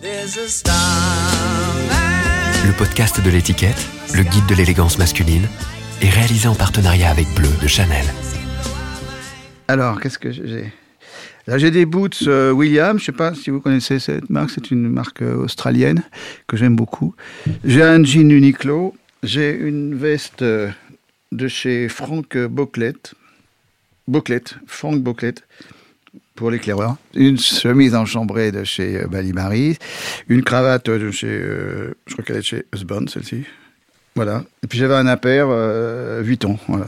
Le podcast de l'étiquette, le guide de l'élégance masculine, est réalisé en partenariat avec Bleu de Chanel. Alors, qu'est-ce que j'ai? Là, j'ai des boots euh, William. Je sais pas si vous connaissez cette marque. C'est une marque euh, australienne que j'aime beaucoup. J'ai un jean Uniqlo. J'ai une veste euh, de chez Franck Boclet. Boclet. Franck Boclet. Pour l'éclaireur. Une chemise enchambrée de chez Bali Marie. Une cravate de chez. je crois qu'elle est chez Husband, celle-ci. Voilà. Et puis j'avais un impair euh, voilà.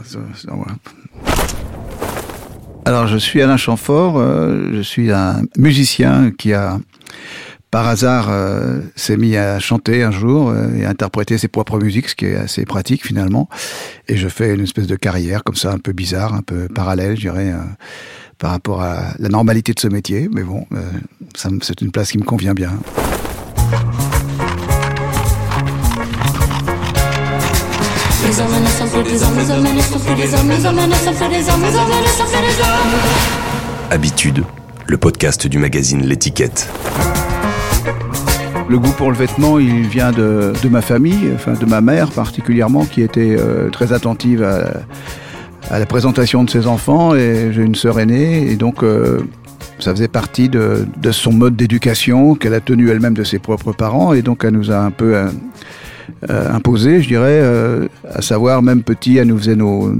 Alors, je suis Alain Chamfort, euh, je suis un musicien qui a, par hasard, euh, s'est mis à chanter un jour euh, et à interpréter ses propres musiques, ce qui est assez pratique finalement. Et je fais une espèce de carrière comme ça, un peu bizarre, un peu parallèle, je dirais, par rapport à la normalité de ce métier. Mais bon, c'est une place qui me convient bien. Habitude, le podcast du magazine L'étiquette. Le goût pour le vêtement, il vient de, ma famille, enfin de ma mère particulièrement, qui était euh, très attentive à, la présentation de ses enfants. Et j'ai une sœur aînée, et donc euh, ça faisait partie de, de son mode d'éducation qu'elle a tenu elle-même de ses propres parents, et donc elle nous a un peu euh, euh, imposé, je dirais, euh, à savoir même petit, elle nous faisait nos,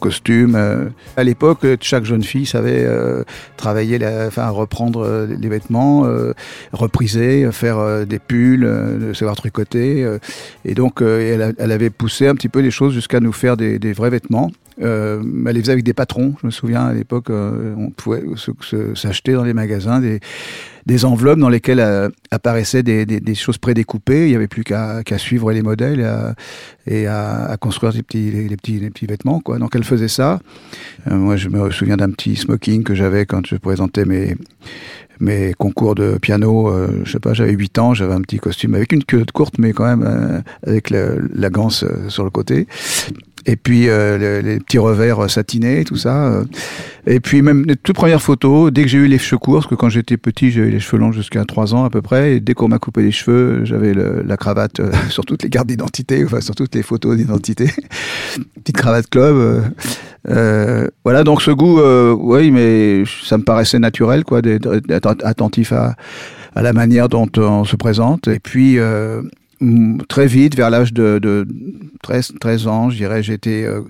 costumes. Euh. À l'époque, chaque jeune fille savait travailler, la, enfin reprendre les vêtements, repriser, faire des pulls, savoir tricoter. et donc, elle, avait poussé un petit peu les choses jusqu'à nous faire des, des vrais vêtements. Euh, elle les faisait avec des patrons. Je me souviens à l'époque, on pouvait s'acheter dans les magasins des, des enveloppes dans lesquelles euh, apparaissaient des, des, des, choses prédécoupées. Il n'y avait plus qu'à suivre les modèles et à, construire les petits, vêtements. Quoi. Donc elle faisait ça. Euh, moi, je me souviens d'un petit smoking que j'avais quand je présentais mes, mes concours de piano. Euh, je sais pas, j'avais 8 ans, j'avais un petit costume avec une culotte courte, mais quand même avec la, la ganse sur le côté et puis euh, les, petits revers satinés, tout ça. Euh. Et puis même les toutes premières photos, dès que j'ai eu les cheveux courts, parce que quand j'étais petit, j'avais les cheveux longs jusqu'à 3 ans à peu près, et dès qu'on m'a coupé les cheveux, j'avais la cravate euh, sur toutes les cartes d'identité, enfin sur toutes les photos d'identité, petite cravate club. voilà, donc ce goût, oui, mais ça me paraissait naturel, quoi, d'être attentif à, à la manière dont on se présente. Et puis, très vite, vers l'âge de, de 13, 13 ans, je dirais, j'étais, euh,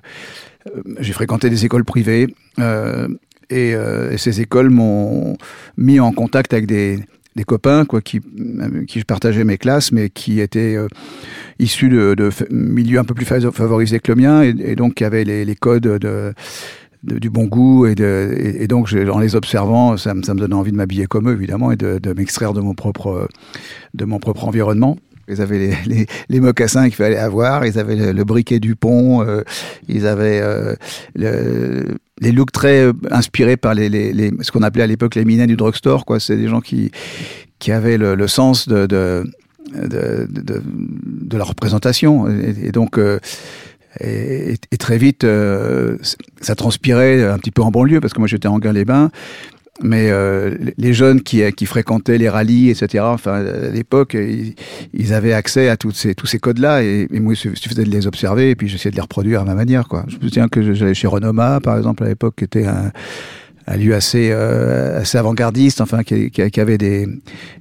euh, j'ai fréquenté des écoles privées euh, et, euh, et, ces écoles m'ont mis en contact avec des, copains quoi, qui, qui partageaient mes classes, mais qui étaient issus de, milieux un peu plus favorisés que le mien et, donc qui avaient les, codes de du bon goût et, donc en les observant, ça, ça me donnait envie de m'habiller comme eux évidemment et de, de m'extraire de mon propre de mon propre environnement. Ils avaient les, mocassins qu'il fallait avoir, ils avaient le, briquet du pont, euh, ils avaient euh, le, les looks très euh, inspirés par ce qu'on appelait à l'époque les minets du drugstore. C'est des gens qui avaient le, sens de la représentation et, donc très vite, ça transpirait un petit peu en banlieue parce que moi j'étais en Gain-les-Bains mais euh, les jeunes qui, qui fréquentaient les rallyes, etc., enfin, à l'époque, ils, avaient accès à toutes ces, tous ces codes-là, et, et, moi, il suffisait de les observer, et puis j'essayais de les reproduire à ma manière, quoi. Je me souviens que j'allais chez Renoma, par exemple, à l'époque, qui était un, un lieu assez, euh, assez avant-gardiste, enfin, qui, qui, avait des,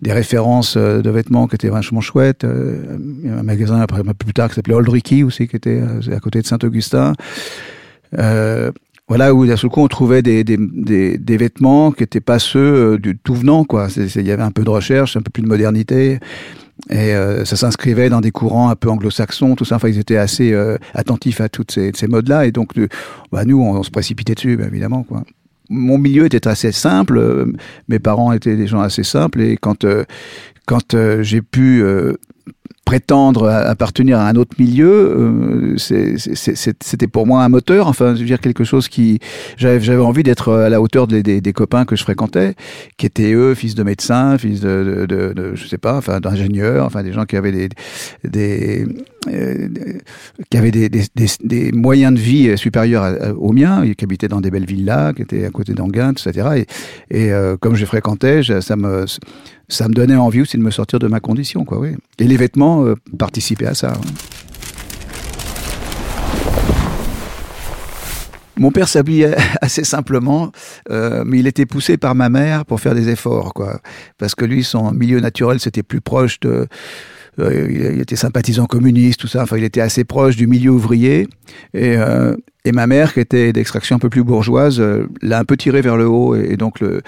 des références euh, de vêtements qui étaient vachement chouettes. Euh, un magasin, après, plus tard, qui s'appelait Old Ricky, aussi, qui était à côté de Saint-Augustin. Euh, voilà où d'un seul coup on trouvait des, des, des, des vêtements qui n'étaient pas ceux euh, du tout venant quoi. Il y avait un peu de recherche, un peu plus de modernité. Et euh, ça s'inscrivait dans des courants un peu anglo-saxons, tout ça. Enfin, ils étaient assez euh, attentifs à toutes ces, ces modes-là. Et donc, bah, nous, on, se précipitait dessus, évidemment. Quoi. Mon milieu était assez simple. Mes parents étaient des gens assez simples. Et quand, quand j'ai pu prétendre appartenir à un autre milieu, euh, c'était pour moi un moteur. Enfin, je veux dire quelque chose qui j'avais envie d'être à la hauteur des, copains que je fréquentais, qui étaient eux fils de médecins, fils de, de, de, je sais pas, enfin d'ingénieurs, enfin des gens qui avaient des, euh, qui avaient des, moyens de vie supérieurs aux miens, qui habitaient dans des belles villas, qui étaient à côté d'Anguin, etc. Et, euh, comme je fréquentais, ça me ça me donnait envie aussi de me sortir de ma condition, quoi, oui. Et les vêtements euh, participaient à ça. hein. Mon père s'habillait assez simplement, euh, mais il était poussé par ma mère pour faire des efforts, quoi. Parce que lui, son milieu naturel, c'était plus proche de. euh, il était sympathisant communiste, tout ça. Enfin, il était assez proche du milieu ouvrier. Et, euh, et ma mère, qui était d'extraction un peu plus bourgeoise, euh, l'a un peu tiré vers le haut. Et, donc le,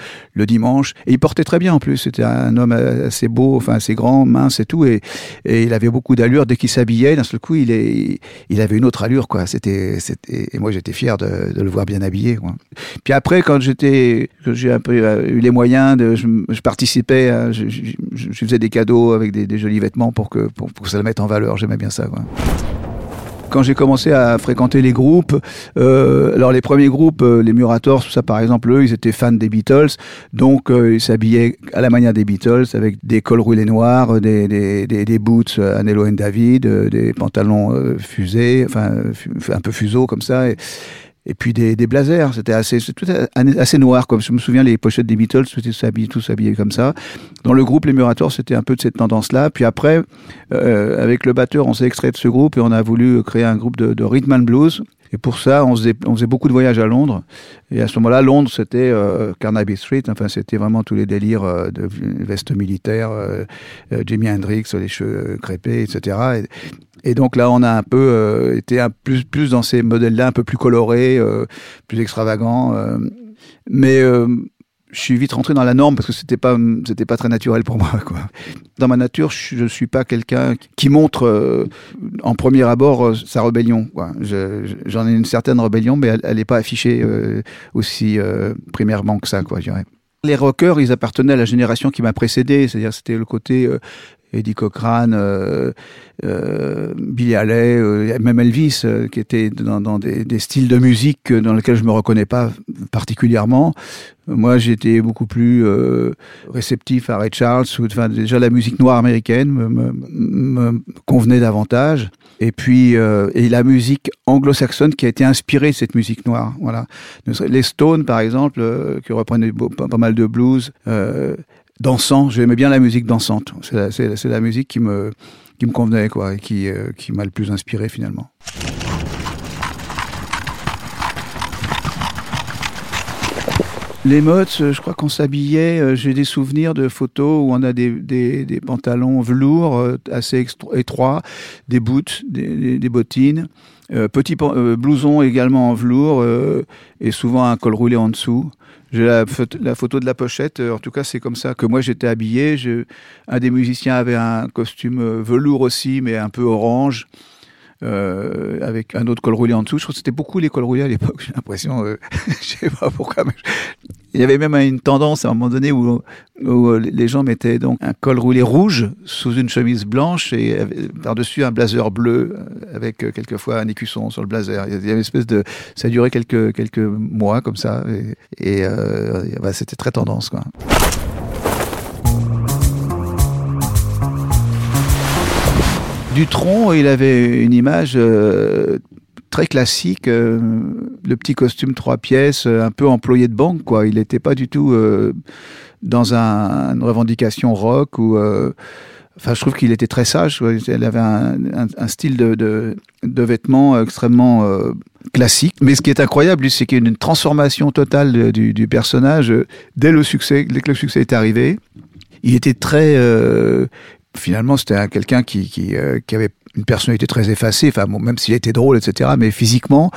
dimanche, et il portait très bien en plus. C'était un homme assez beau, enfin assez grand, mince et tout. Et, il avait beaucoup d'allure. Dès qu'il s'habillait, d'un seul coup, il, il avait une autre allure, quoi. C'était, et moi, j'étais fier de, le voir bien habillé. Quoi. Puis après, quand j'étais, j'ai un peu euh, eu les moyens, je, participais, à- je, faisais des cadeaux avec des, des jolis vêtements pour que, pour, pour que ça le mette en valeur. J'aimais bien ça. Quoi. Quand j'ai commencé à fréquenter les groupes, euh, alors les premiers groupes, euh, les Murators, tout ça par exemple, eux, ils étaient fans des Beatles, donc euh, ils s'habillaient à la manière des Beatles, avec des cols roulés noirs, des, des, des, des boots Anello and David, des pantalons fusés, enfin un peu fuseaux comme ça. Et puis des, des blazers, c'était assez, assez noir, comme je me souviens les pochettes des Beatles, tous habillés, tous habillés comme ça. Dans le groupe Les Murators, c'était un peu de cette tendance-là. Puis après, euh, avec le batteur, on s'est extrait de ce groupe et on a voulu créer un groupe de, de rhythm and blues. Et pour ça, on faisait, on faisait beaucoup de voyages à Londres. Et à ce moment-là, Londres, c'était euh, Carnaby Street. Enfin, c'était vraiment tous les délires euh, de veste militaire, euh, euh, Jimi Hendrix, les cheveux crépés, etc. Et, et donc là, on a un peu euh, été un, plus, dans ces modèles-là, un peu plus colorés, euh, plus extravagants. euh. mais je suis vite rentré dans la norme parce que c'était pas pas très naturel pour moi. Dans ma nature, je, je suis pas quelqu'un qui montre en premier abord sa rébellion J'en ai une certaine rébellion mais elle, elle est pas affichée aussi primairement que ça je dirais. Les rockers, ils appartenaient à la génération qui m'a précédé, c'est-à-dire c'était le côté Eddie Cochrane, euh, euh, Billy Haley, euh, même Elvis, euh, qui étaient dans, des, styles de musique dans lesquels je me reconnais pas particulièrement. Moi, j'étais beaucoup plus réceptif à Ray Charles. Ou, déjà, la musique noire américaine me, me, convenait davantage. Et puis, et la musique anglo-saxonne qui a été inspirée de cette musique noire. Voilà. Les Stones, par exemple, qui reprenaient pas, mal de blues, dansant. J'aimais bien la musique dansante. C'est la, la musique qui me, qui me convenait, quoi, et qui, euh, qui m'a le plus inspiré finalement. Les modes, euh, je crois qu'on s'habillait. euh, J'ai des souvenirs de photos où on a des, des, des pantalons velours euh, assez étroits, des boots, des, des, bottines, euh, petits pan- euh, blousons également en velours euh, et souvent un col roulé en dessous. J'ai la, photo- de la pochette. En tout cas, c'est comme ça que moi j'étais habillé. Un des musiciens avait un costume velours aussi, mais un peu orange. Euh, avec un autre col roulé en dessous. Je crois que c'était beaucoup les cols roulés à l'époque, j'ai l'impression. Euh, je sais pas pourquoi, mais il y avait même une tendance à un moment donné où, où les gens mettaient donc un col roulé rouge sous une chemise blanche et par-dessus un blazer bleu euh, avec euh, quelquefois un écusson sur le blazer. Il y avait une espèce de, ça a duré quelques quelques mois comme ça et, et euh, bah, c'était très tendance quoi. Dutronc, il avait une image euh, très classique, euh, le petit costume trois pièces, euh, un peu employé de banque, quoi. Il n'était pas du tout dans un, une revendication rock Enfin, je trouve qu'il était très sage. Il avait un, style de, vêtements extrêmement classique. Mais ce qui est incroyable, c'est qu'il y a une transformation totale du, personnage dès le succès, dès que le succès est arrivé. Il était très finalement, c'était un- quelqu'un qui, qui, euh, qui avait une personnalité très effacée, enfin, bon, même s'il était drôle, etc., mais physiquement,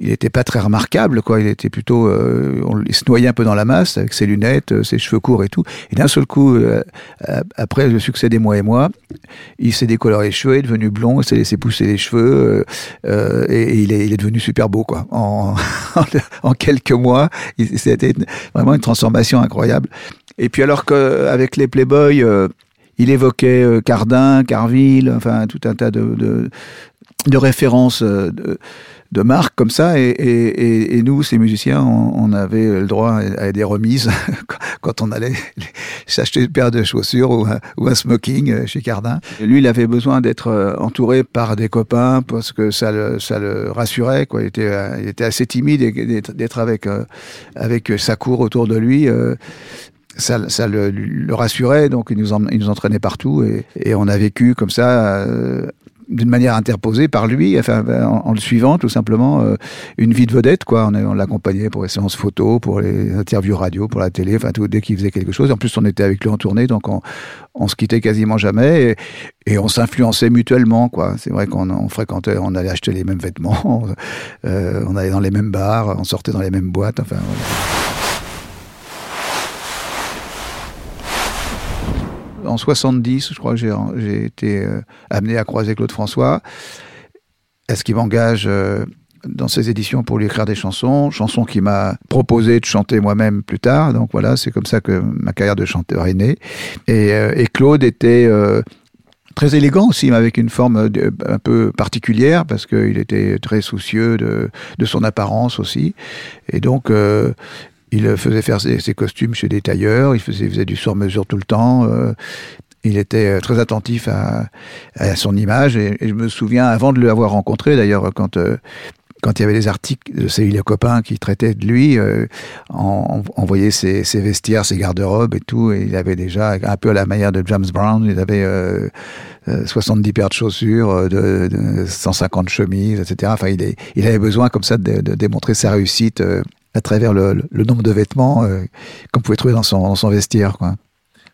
il n'était pas très remarquable, quoi. Il était plutôt, euh, il se noyait un peu dans la masse avec ses lunettes, euh, ses cheveux courts et tout. Et d'un seul coup, euh, euh, après le succès des mois et mois, il s'est décoloré les cheveux, il est devenu blond, il s'est laissé pousser les cheveux, euh, et, et il, est, il est devenu super beau, quoi. En, en quelques mois, c'était vraiment une transformation incroyable. Et puis alors qu'avec les Playboys, euh, il évoquait euh, Cardin, Carville, enfin tout un tas de, de, références euh, de, de marques comme ça. Et, et, et, nous, ces musiciens, on, avait le droit à des remises quand on allait s'acheter une paire de chaussures ou un, smoking euh, chez Cardin. Lui, il avait besoin d'être entouré par des copains parce que ça le, ça le rassurait. Quoi. Il, était, il était assez timide d'être avec, avec sa cour autour de lui. Ça, le, rassurait, donc il nous, en, il nous entraînait partout et, on a vécu comme ça. Euh, d'une manière interposée par lui, enfin, en, en, le suivant tout simplement, euh, une vie de vedette. Quoi. On, l'accompagnait pour les séances photos, pour les interviews radio, pour la télé, enfin tout, dès qu'il faisait quelque chose. En plus, on était avec lui en tournée, donc on, se quittait quasiment jamais et, on s'influençait mutuellement. Quoi. C'est vrai qu'on on fréquentait, on allait acheter les mêmes vêtements, euh, on allait dans les mêmes bars, on sortait dans les mêmes boîtes. Enfin. En 70, je crois que j'ai été euh, amené à croiser Claude François. Est-ce qu'il m'engage euh, dans ses éditions pour lui écrire des chansons, chansons qu'il m'a proposé de chanter moi-même plus tard. Donc voilà, c'est comme ça que ma carrière de chanteur est née. Et, euh, Claude était très élégant aussi, mais avec une forme un peu particulière, parce qu'il était très soucieux de, son apparence aussi. Et donc, il faisait faire ses, costumes chez des tailleurs, il faisait, du sur-mesure tout le temps. Euh, il était très attentif à, son image et, je me souviens, avant de l'avoir rencontré, d'ailleurs, quand euh, quand il y avait des articles de ses copains qui traitaient de lui, euh, on, voyait ses, vestiaires, ses garde-robes et tout, et il avait déjà, un peu à la manière de James Brown, il avait euh, 70 paires de chaussures, de, de 150 chemises, etc. Enfin, il, avait besoin comme ça de, démontrer sa réussite euh, à travers le, le, nombre de vêtements euh, qu'on pouvait trouver dans son, dans son vestiaire. Quoi.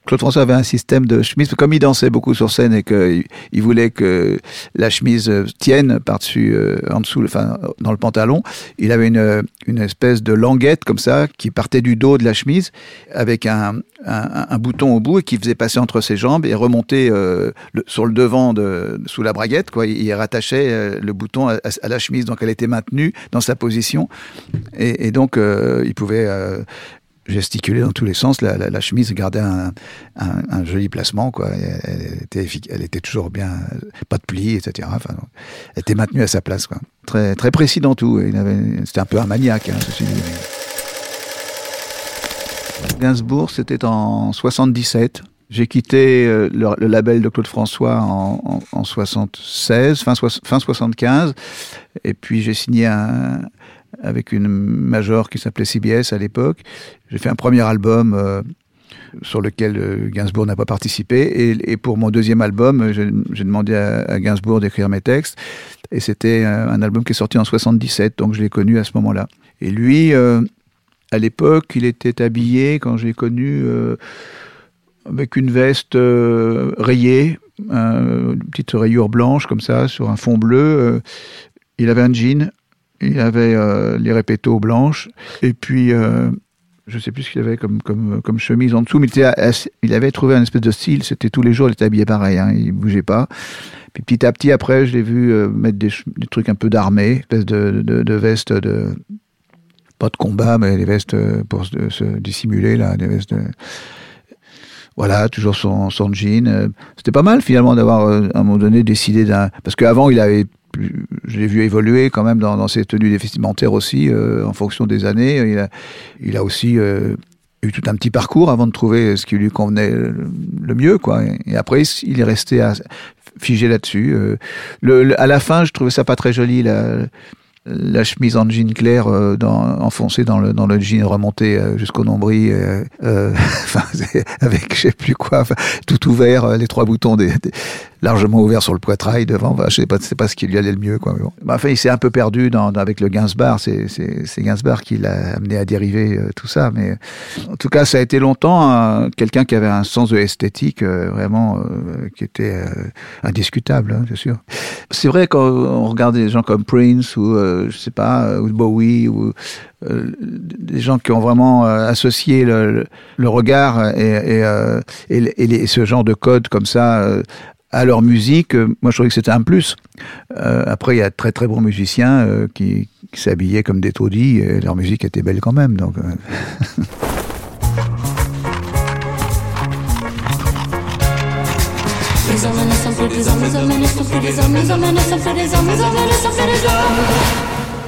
Claude François avait un système de chemise, comme il dansait beaucoup sur scène et qu'il il voulait que la chemise tienne par-dessus, euh, en dessous, enfin, dans le pantalon, il avait une, une espèce de languette comme ça qui partait du dos de la chemise avec un, un, bouton au bout et qui faisait passer entre ses jambes et remonter euh, sur le devant de, sous la braguette. Quoi. Il rattachait euh, le bouton à, la chemise, donc elle était maintenue dans sa position et, donc euh, il pouvait euh, gesticulait dans tous les sens. La, la, la chemise gardait un, un, un, joli placement, quoi. Elle, elle, était, elle était toujours bien, pas de plis, etc. Enfin, elle était maintenue à sa place, quoi. Très, très précis dans tout. C'était un peu un maniaque, hein, ceci dit. Gainsbourg, c'était en 77. J'ai quitté euh, le, le, label de Claude François en, en, en 76, fin, fin 75, et puis j'ai signé un, avec une major qui s'appelait CBS à l'époque. J'ai fait un premier album euh, sur lequel euh, Gainsbourg n'a pas participé. Et, pour mon deuxième album, j'ai demandé à, Gainsbourg d'écrire mes textes. Et c'était un, album qui est sorti en 77, donc je l'ai connu à ce moment-là. Et lui, euh, à l'époque, il était habillé, quand je l'ai connu, euh, avec une veste euh, rayée, une petite rayure blanche comme ça, sur un fond bleu. Euh, il avait un jean il avait euh, les répétos blanches, et puis euh, je sais plus ce qu'il avait comme, comme, comme chemise en dessous, mais il, avait trouvé un espèce de style, c'était tous les jours, il était habillé pareil, hein, il bougeait pas. Puis petit à petit, après, je l'ai vu euh, mettre des, trucs un peu d'armée, espèce de, de, veste de. Pas de combat, mais des vestes pour se, se dissimuler, là, des vestes de. Voilà, toujours son, son jean. C'était pas mal finalement d'avoir à un moment donné décidé d'un. Parce qu'avant, il avait je l'ai vu évoluer quand même dans, dans ses tenues vestimentaires aussi, euh, en fonction des années. Il a, aussi euh, eu tout un petit parcours avant de trouver ce qui lui convenait le, mieux, quoi. Et après, il est resté à, figé là-dessus. Euh, le, à la fin, je trouvais ça pas très joli. La, chemise en jean clair enfoncée dans le, jean remonté jusqu'au nombril, avec je sais plus quoi, tout ouvert, les trois boutons des, largement ouverts sur le poitrail devant. Bah, je sais pas, c'est pas ce qui lui allait le mieux, quoi. Bah, enfin, il s'est un peu perdu dans, dans, avec le Gainsbar. C'est, c'est, c'est Gainsbar qui l'a amené à dériver euh, tout ça. Mais en tout cas, ça a été longtemps quelqu'un qui avait un sens de l'esthétique vraiment qui était indiscutable, hein, c'est sûr. C'est vrai quand on regarde des gens comme Prince ou je sais pas, ou Bowie, ou euh, des gens qui ont vraiment euh, associé le, le regard et, et, euh, et, et ce genre de code comme ça à leur musique, moi je trouvais que c'était un plus. Euh, après, il y a de très très bons musiciens euh, qui, qui s'habillaient comme des taudis et leur musique était belle quand même. Donc, euh.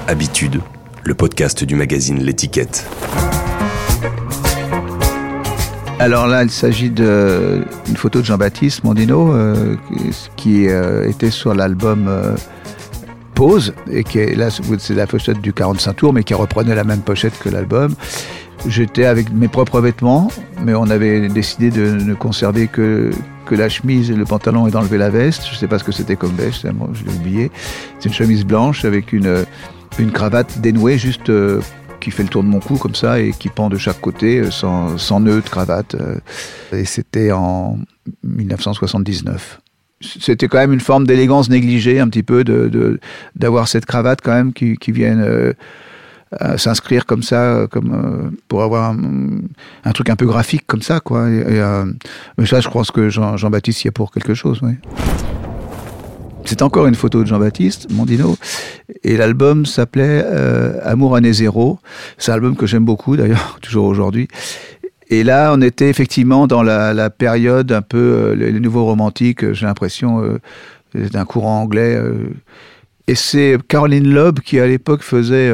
Habitude, le podcast du magazine L'étiquette. Alors là, il s'agit d'une photo de Jean-Baptiste Mondino euh, qui euh, était sur l'album euh, Pause et qui est là, c'est la pochette du 45 tours, mais qui reprenait la même pochette que l'album. J'étais avec mes propres vêtements, mais on avait décidé de ne conserver que, la chemise et le pantalon et d'enlever la veste. Je ne sais pas ce que c'était comme veste, je l'ai oublié. C'est une chemise blanche avec une, une cravate dénouée juste euh, qui fait le tour de mon cou comme ça et qui pend de chaque côté euh, sans, nœud de cravate. Euh. Et c'était en 1979 c'était quand même une forme d'élégance négligée un petit peu de d'avoir cette cravate quand même qui, qui vienne s'inscrire comme ça, comme pour avoir un, truc un peu graphique comme ça, quoi. Mais ça, je pense que Jean-Baptiste y est pour quelque chose, oui. C'est encore une photo de Jean-Baptiste Mondino. Et l'album s'appelait euh, Amour année zéro. C'est un album que j'aime beaucoup d'ailleurs, toujours aujourd'hui. Et là, on était effectivement dans la, période un peu euh, les, nouveaux romantiques. J'ai l'impression euh, d'un courant anglais. et c'est Caroline Loeb qui à l'époque faisait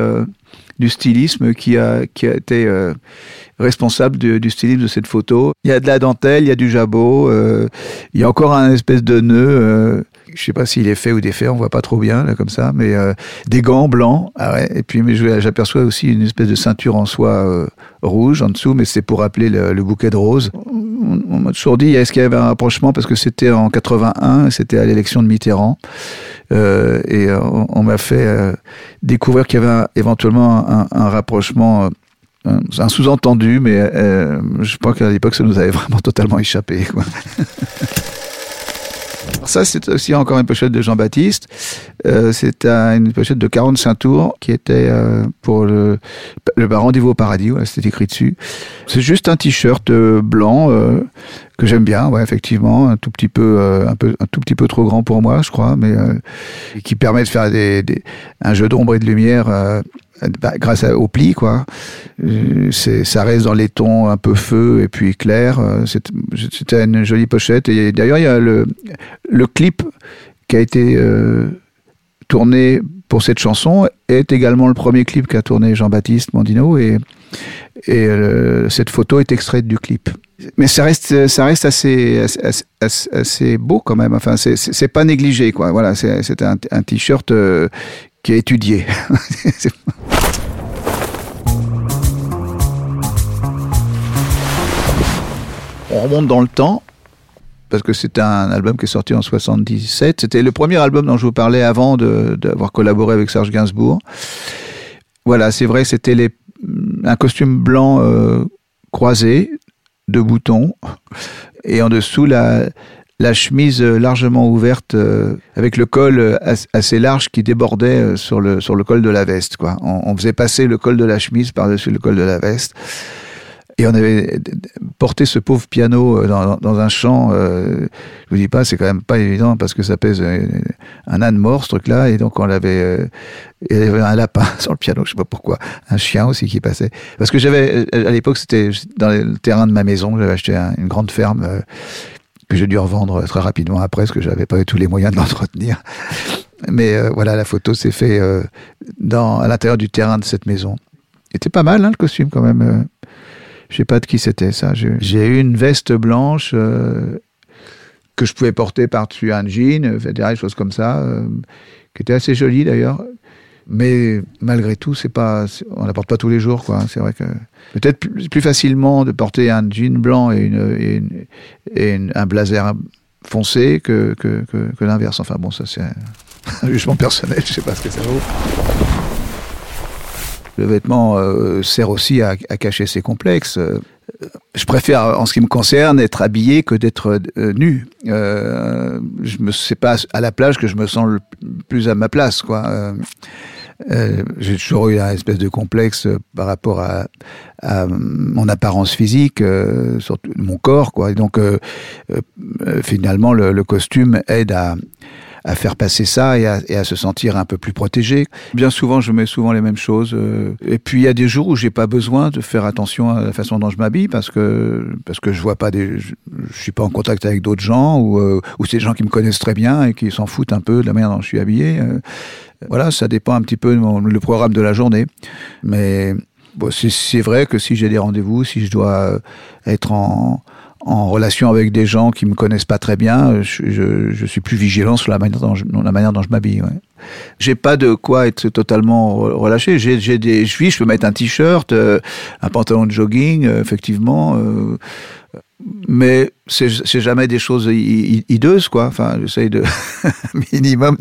du stylisme, qui a qui a été responsable du stylisme de cette photo. Il y a de la dentelle, il y a du jabot, il y a encore un espèce de nœud je sais pas s'il est fait ou défait, on voit pas trop bien là comme ça, mais euh, des gants blancs. Ah et puis j'aperçois aussi une espèce de ceinture en soie euh, rouge en dessous, mais c'est pour rappeler le, bouquet de roses. On, m'a toujours dit est-ce qu'il y avait un rapprochement parce que c'était en 81, c'était à l'élection de Mitterrand, euh, et on, m'a fait découvrir qu'il y avait éventuellement un, rapprochement un sous-entendu, mais je crois qu'à l'époque, ça nous avait vraiment totalement échappé. Ça, c'est aussi encore une pochette de Jean-Baptiste. Euh, c'est une pochette de 45 tours qui était euh, pour le, le rendez-vous au paradis. Voilà, c'était écrit dessus. C'est juste un t-shirt euh, blanc euh, que j'aime bien, ouais, effectivement, un tout petit peu, euh, un peu, un tout petit peu trop grand pour moi, je crois, mais qui permet de faire des, des un jeu d'ombre et de lumière bah, grâce au pli, quoi. Euh, c'est, ça reste dans les tons un peu feu et puis clair. Euh, c'était une jolie pochette. Et d'ailleurs, il y a le, le clip qui a été euh, tourné pour cette chanson est également le premier clip qu'a tourné Jean-Baptiste Mondino et, et cette photo est extraite du clip. Mais ça reste, ça reste assez, assez, assez, beau quand même. Enfin, c'est, pas négligé, quoi. Voilà, c'est, un t-shirt qui est étudié. On remonte dans le temps, parce que c'est un album qui est sorti en 77. C'était le premier album dont je vous parlais avant d'avoir collaboré avec Serge Gainsbourg. Voilà, c'est vrai, c'était un costume blanc euh, croisé, de boutons, et en dessous la, la chemise largement ouverte euh, avec le col assez large qui débordait euh, sur le sur le col de la veste quoi. On, faisait passer le col de la chemise par-dessus le col de la veste. Et on avait porté ce pauvre piano euh, dans, dans un champ. je vous dis pas, c'est quand même pas évident parce que ça pèse un âne mort ce truc-là. Et donc on l'avait. il y avait un lapin sur le piano, je sais pas pourquoi. Un chien aussi qui passait. Parce que j'avais à l'époque c'était dans le terrain de ma maison. J'avais acheté une grande ferme que j'ai dû revendre très rapidement après, parce que j'avais pas eu tous les moyens de l'entretenir. Mais euh, voilà, la photo s'est fait euh, dans, à l'intérieur du terrain de cette maison. C'était pas mal, hein, le costume, quand même. Euh. Je sais pas de qui c'était, ça. J'ai eu une veste blanche que je pouvais porter par-dessus un jean, des choses comme ça, qui était assez jolie, d'ailleurs. Mais malgré tout, c'est pas, on la porte pas tous les jours, quoi. C'est vrai que peut-être plus, facilement de porter un jean blanc et, un blazer foncé que, l'inverse. Enfin bon, ça c'est un jugement personnel, je sais pas ce que ça vaut. Le vêtement euh, sert aussi à, cacher ses complexes. je préfère, en ce qui me concerne, être habillé que d'être euh, nu. Euh, je me, c'est pas à la plage que je me sens le plus à ma place, quoi. Euh, euh, j'ai toujours eu un espèce de complexe euh, par rapport à, à mon apparence physique, euh, surtout mon corps, quoi. Et donc, euh, euh, finalement, le, le, costume aide à, à faire passer ça et à, et à, se sentir un peu plus protégé. Bien souvent, je mets souvent les mêmes choses. Et puis, il y a des jours où j'ai pas besoin de faire attention à la façon dont je m'habille parce que parce que je vois pas des, je, suis pas en contact avec d'autres gens ou ou c'est des gens qui me connaissent très bien et qui s'en foutent un peu de la manière dont je suis habillé. Voilà, ça dépend un petit peu le programme de la journée. Mais bon, c'est vrai que si j'ai des rendez-vous, si je dois être en, en relation avec des gens qui me connaissent pas très bien, je, suis plus vigilant sur la manière dont je, la je m'habille. J'ai pas de quoi être totalement relâché. J'ai des chevilles, je peux mettre un t-shirt, euh, un pantalon de jogging, euh, effectivement. Euh, mais c'est jamais des choses hideuses, quoi. Enfin, j'essaye de minimum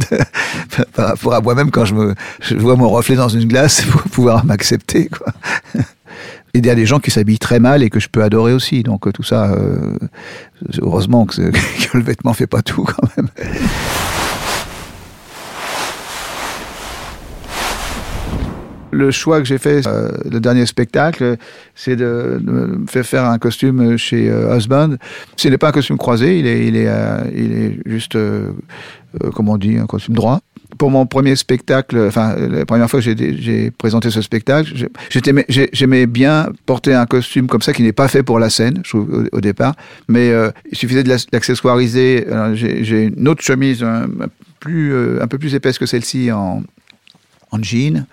par rapport à moi-même quand je me vois mon reflet dans une glace pour pouvoir m'accepter, quoi. Il y a des gens qui s'habillent très mal et que je peux adorer aussi. Donc euh, tout ça, euh, heureusement que, que, le vêtement fait pas tout quand même. Le choix que j'ai fait, euh, le dernier spectacle, c'est de, me faire faire un costume chez Husband. Ce n'est pas un costume croisé, il est, est juste, comment on dit, un costume droit pour mon premier spectacle, enfin la première fois que j'ai présenté ce spectacle, j'aimais bien porter un costume comme ça qui n'est pas fait pour la scène, je trouve, au, départ, mais euh, il suffisait de l'accessoiriser. J'ai une autre chemise un, plus, euh, un peu plus épaisse que celle-ci en, en jean,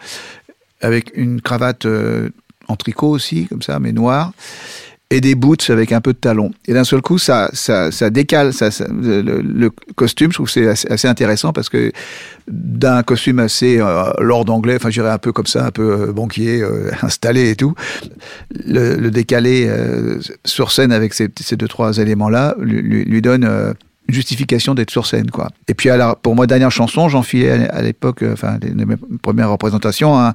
avec une cravate euh, en tricot aussi, comme ça, mais noire et des boots avec un peu de talons. Et d'un seul coup, ça, ça, ça décale ça, le, costume. Je trouve que c'est assez, intéressant parce que d'un costume assez euh, lord anglais, enfin, j'irais un peu comme ça, un peu euh, banquier, installé et tout, le, le décalé euh, sur scène avec ces, deux trois éléments-là lui, donne une justification d'être sur scène, quoi. Et puis, pour moi, dernière chanson, j'enfilais à l'époque, enfin, de mes premières représentations, un,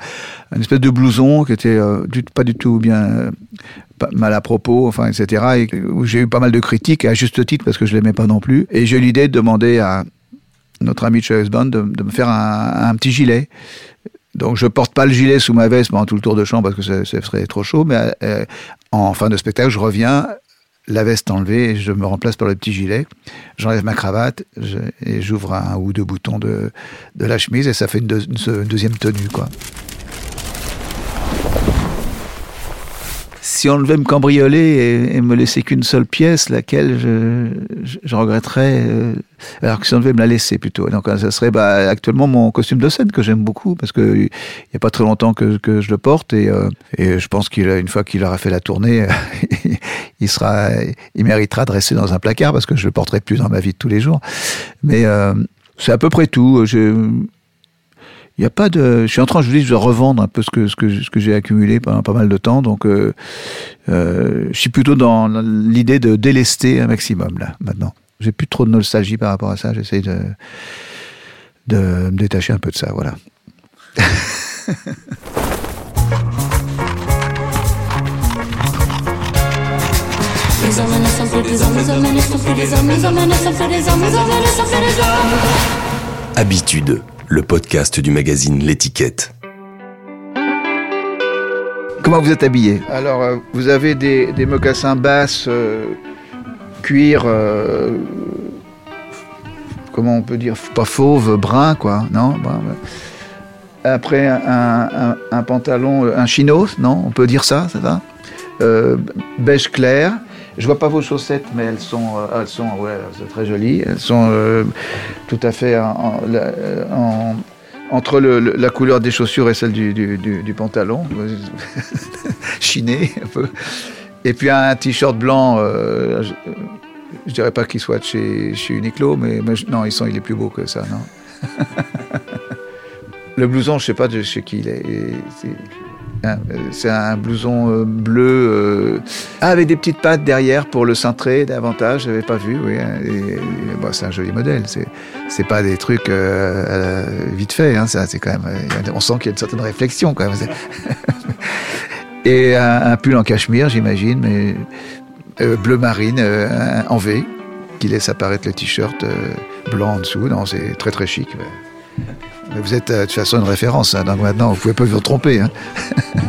espèce de blouson qui était du, pas du tout bien mal à propos, enfin, etc. Et où j'ai eu pas mal de critiques, à juste titre, parce que je l'aimais pas non plus. Et j'ai eu l'idée de demander à notre ami Choice Bond de, de, me faire un, petit gilet. Donc je porte pas le gilet sous ma veste pendant tout le tour de champ parce que ça, serait trop chaud, mais euh, en fin de spectacle, je reviens, la veste enlevée, je me remplace par le petit gilet. J'enlève ma cravate et j'ouvre un ou deux boutons de, de la chemise et ça fait une, de, une deuxième tenue, quoi. si on devait me cambrioler et, me laisser qu'une seule pièce, laquelle je, regretterais, euh, alors que si on devait me la laisser plutôt. Donc ça serait bah, actuellement mon costume de scène que j'aime beaucoup parce que il y a pas très longtemps que, que je le porte et, euh, et je pense qu'il une fois qu'il aura fait la tournée, il sera, il méritera de rester dans un placard parce que je le porterai plus dans ma vie de tous les jours. Mais euh, c'est à peu près tout. Je, il y a pas de. Je suis en train, je dis, de revendre un peu ce que ce que ce que j'ai accumulé pendant pas mal de temps. Donc, euh, euh, je suis plutôt dans l'idée de délester un maximum là maintenant. J'ai plus trop de nostalgie par rapport à ça. J'essaie de de me détacher un peu de ça. Voilà. Habitude le podcast du magazine L'étiquette. Comment vous êtes habillé Alors, euh, vous avez des, des mocassins basses, euh, cuir, euh, comment on peut dire, pas fauve, brun, quoi, non Après, un, un, pantalon, un chino, non On peut dire ça, ça va Beige clair. Je vois pas vos chaussettes, mais elles sont, euh, elles sont, ouais, très jolies. Elles sont euh, tout à fait en, entre la couleur des chaussures et celle du, pantalon, chiné un peu. Et puis un t-shirt blanc. Euh, je, je, dirais pas qu'il soit chez, chez Uniqlo, mais, non, ils sont, il est plus beau que ça, non? le blouson, je sais pas de chez qui il est. Euh, c'est un blouson euh, bleu euh, avec des petites pattes derrière pour le cintrer davantage. J'avais pas vu. Oui, hein, c'est un joli modèle. C'est c'est pas des trucs euh, vite fait. Hein, ça, c'est quand même. On sent qu'il y a une certaine réflexion et un, pull en cachemire, j'imagine, mais euh, bleu marine euh, en V qui laisse apparaître le t-shirt blanc en dessous. Non, c'est très très chic. Mais vous êtes de toute façon une référence, hein, donc maintenant vous pouvez pas vous tromper. Hein.